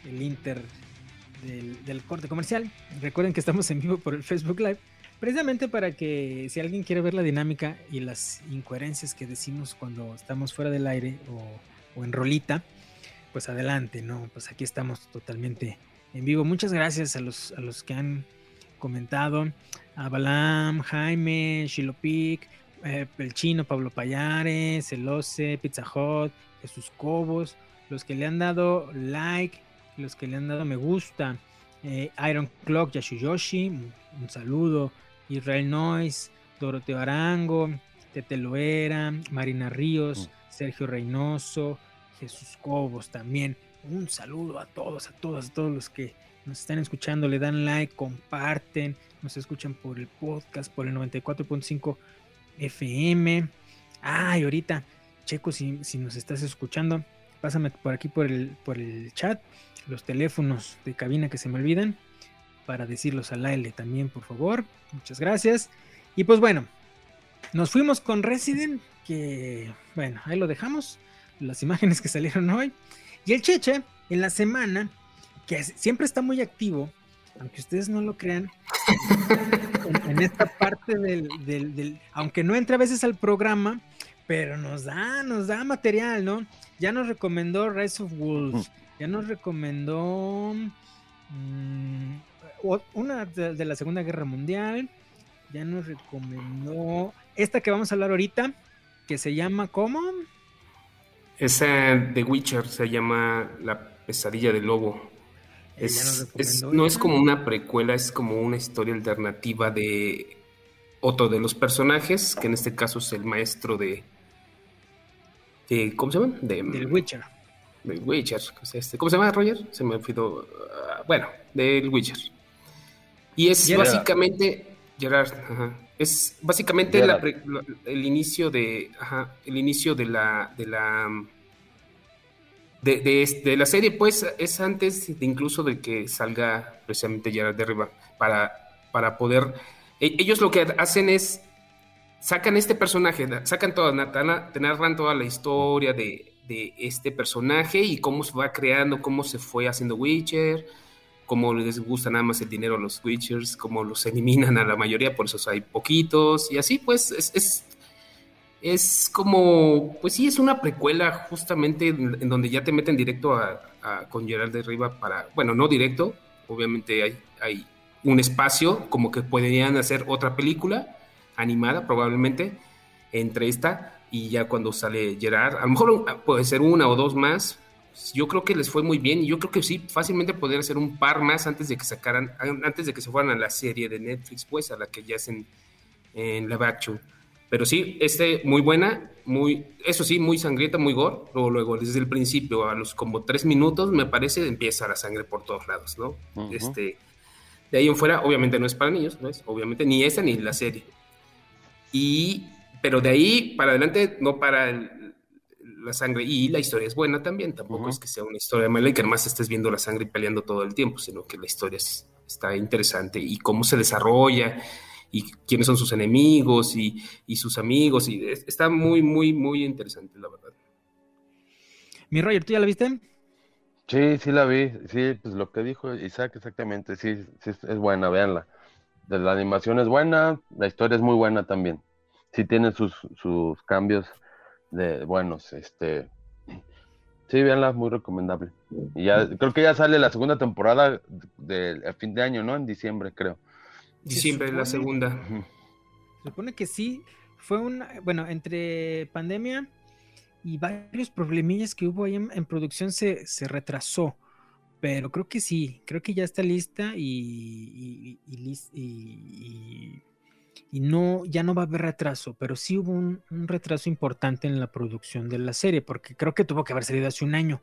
Speaker 1: el Inter del, del corte comercial. Recuerden que estamos en vivo por el Facebook Live, precisamente para que si alguien quiere ver la dinámica y las incoherencias que decimos cuando estamos fuera del aire o, o en rolita, pues adelante, ¿no? Pues aquí estamos totalmente en vivo. Muchas gracias a los, a los que han comentado, a Balam, Jaime, Shilopic, eh, el chino Pablo Payares, Celose, Pizza Hut, Jesús Cobos, los que le han dado like, los que le han dado me gusta, eh, Iron Clock, Yashuyoshi, un, un saludo, Israel Noise, Doroteo Arango, Tete Loera, Marina Ríos, Sergio Reynoso, Jesús Cobos también. Un saludo a todos, a todos, a todos los que nos están escuchando, le dan like, comparten, nos escuchan por el podcast, por el 94.5 FM. Ay, ahorita, Checo, si, nos estás escuchando, pásame por aquí por el, por el chat los teléfonos de cabina que se me olvidan para decirlos al aire también, por favor. Muchas gracias. Y pues bueno, nos fuimos con Resident, que bueno, ahí lo dejamos, las imágenes que salieron hoy. Y el Cheche, en la semana, que siempre está muy activo, aunque ustedes no lo crean, en, en esta parte del, del, del, aunque no entre a veces al programa, pero nos da, nos da material, ¿no? Ya nos recomendó Rise of Wolves, ya nos recomendó mmm, una de, de, la Segunda Guerra Mundial, ya nos recomendó esta que vamos a hablar ahorita, que se llama ¿cómo?
Speaker 5: Esa The Witcher se llama La pesadilla del lobo. Es, es, no es como una precuela, es como una historia alternativa de otro de los personajes, que en este caso es el maestro de. de ¿Cómo se llama? De,
Speaker 1: del Witcher.
Speaker 5: Del Witcher. Este, ¿Cómo se llama, Roger? Se me olvidó. Uh, bueno, del Witcher. Y es básicamente Gerard, ajá. Es básicamente la el inicio de, ajá, el inicio de la, de la, de, de, la serie, pues es antes de incluso de que salga precisamente Gerard de arriba para, para poder, e, ellos lo que hacen es sacan este personaje, sacan toda, narran toda la historia de, de este personaje y cómo se va creando, cómo se fue haciendo Witcher cómo les gusta nada más el dinero a los Witchers, cómo los eliminan a la mayoría, por eso hay poquitos, y así pues es, es, como, pues sí, es una precuela justamente en, donde ya te meten directo a, con Gerald de arriba para, bueno, no directo, obviamente hay, hay un espacio como que podrían hacer otra película animada probablemente entre esta y ya cuando sale Gerard, a lo mejor puede ser una o dos más, yo creo que les fue muy bien y yo creo que sí, fácilmente podrían hacer un par más antes de que sacaran, antes de que se fueran a la serie de Netflix, pues, a la que ya hacen en live action. Pero sí, este, muy buena, muy, eso sí, muy sangrienta, muy gore. Luego, luego, desde el principio, a los como tres minutos, me parece, empieza la sangre por todos lados, ¿no? Este, de ahí en fuera, obviamente no es para niños, ¿no es? Obviamente ni esta ni la serie. Y, pero de ahí para adelante, no para el, la sangre y la historia es buena también, tampoco es que sea una historia mala y que además estés viendo la sangre y peleando todo el tiempo, sino que la historia está interesante y cómo se desarrolla y quiénes son sus enemigos y, sus amigos y está muy, muy, muy interesante, la verdad.
Speaker 1: Mi Roger, ¿tú ya la viste?
Speaker 2: Sí, sí la vi, sí, pues lo que dijo Isaac exactamente, sí, sí es buena, véanla. La animación es buena, la historia es muy buena también. Sí tiene sus, sus cambios de buenos, este sí, veanla, muy recomendable. Y ya creo que ya sale la segunda temporada del fin de año, ¿no? En diciembre, creo.
Speaker 5: Diciembre la segunda.
Speaker 1: Se supone que sí, fue un, bueno, entre pandemia y varios problemillas que hubo ahí en, producción se, se, retrasó. Pero creo que sí, creo que ya está lista y, y y no, ya no va a haber retraso, pero sí hubo un, retraso importante en la producción de la serie, porque creo que tuvo que haber salido hace un año.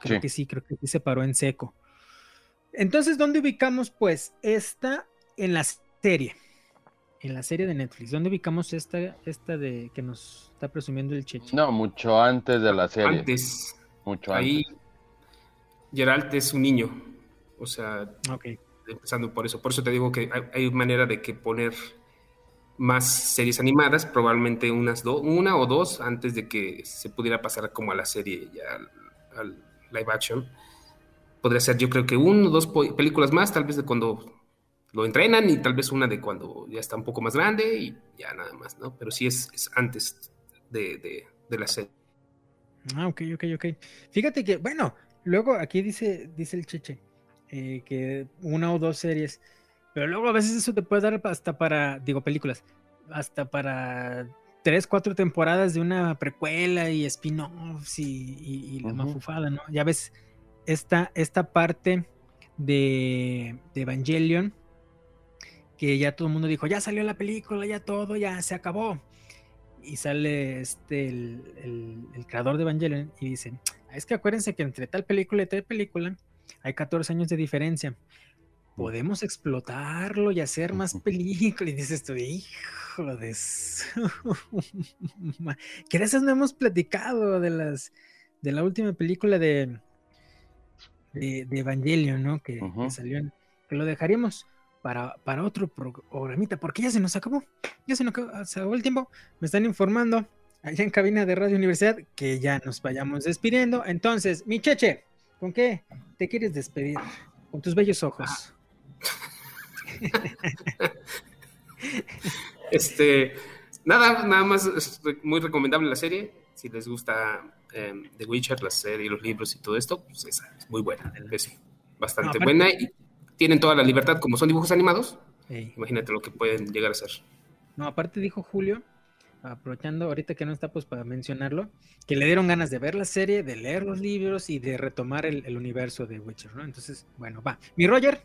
Speaker 1: Creo que sí, creo que sí se paró en seco. Entonces, ¿dónde ubicamos pues esta en la serie? En la serie de Netflix. ¿Dónde ubicamos esta, esta de que nos está presumiendo el Cheche?
Speaker 2: No, mucho antes de la serie.
Speaker 5: Antes.
Speaker 2: Mucho
Speaker 5: Ahí,
Speaker 2: antes.
Speaker 5: Geralt es un niño. O sea,
Speaker 1: okay.
Speaker 5: empezando por eso. Por eso te digo que hay, hay manera de que poner más series animadas, probablemente unas dos, una o dos antes de que se pudiera pasar como a la serie ya al, live action. Podría ser yo creo que uno o dos películas más, tal vez de cuando lo entrenan y tal vez una de cuando ya está un poco más grande y ya nada más, ¿no? Pero sí es, es antes de, de, la serie.
Speaker 1: Ah, ok, ok, ok. Fíjate que, bueno, luego aquí dice, dice el Cheche, eh, que una o dos series pero luego a veces eso te puede dar hasta para, digo, películas, hasta para tres, cuatro temporadas de una precuela y spin-offs y, la mafufada, ¿no? Ya ves, esta, esta parte de, Evangelion, que ya todo el mundo dijo, ya salió la película, ya todo, ya se acabó. Y sale este, el, el creador de Evangelion y dice, es que acuérdense que entre tal película y tal película hay 14 años de diferencia podemos explotarlo y hacer más películas. Y dices tú, hijo de que veces no hemos platicado de las de la última película de de, Evangelion, ¿no? Que, salió que lo dejaríamos para, para otro programita, porque ya se nos acabó, ya se nos acabó, el tiempo. Me están informando allá en cabina de Radio Universidad que ya nos vayamos despidiendo. Entonces, mi cheche, ¿con qué te quieres despedir? Con tus bellos ojos.
Speaker 5: este, nada, nada más es muy recomendable la serie. Si les gusta em, The Witcher, la serie, los libros y todo esto, pues es muy buena. Es bastante buena y tienen toda la libertad, como son dibujos animados. Imagínate lo que pueden llegar a ser.
Speaker 1: No, aparte dijo Julio, aprovechando ahorita que no está, pues para mencionarlo, que le dieron ganas de ver la serie, de leer los libros y de retomar el, el universo de Witcher, ¿no? Entonces, bueno, va. Mi Roger,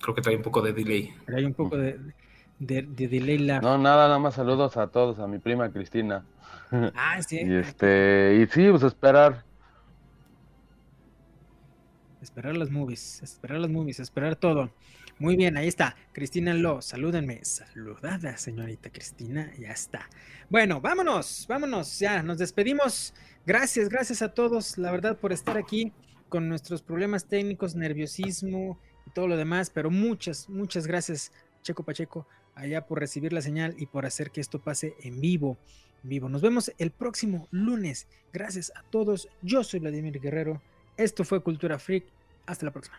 Speaker 5: creo que trae un poco de delay.
Speaker 1: Trae un poco de, delay la...
Speaker 2: No, nada, nada más saludos a todos, a mi prima Cristina.
Speaker 1: Ah, sí.
Speaker 2: y este, y sí, pues esperar.
Speaker 1: Esperar las movies, esperar las movies, esperar todo. Muy bien, ahí está. Cristina Lo, salúdenme. Saludada, señorita Cristina, ya está. Bueno, vámonos, vámonos, ya nos despedimos. Gracias, gracias a todos, la verdad, por estar aquí con nuestros problemas técnicos, nerviosismo y todo lo demás, pero muchas, muchas gracias, Checo Pacheco, allá por recibir la señal y por hacer que esto pase en vivo. Vivo. Nos vemos el próximo lunes. Gracias a todos. Yo soy Vladimir Guerrero. Esto fue Cultura Freak. Hasta la próxima.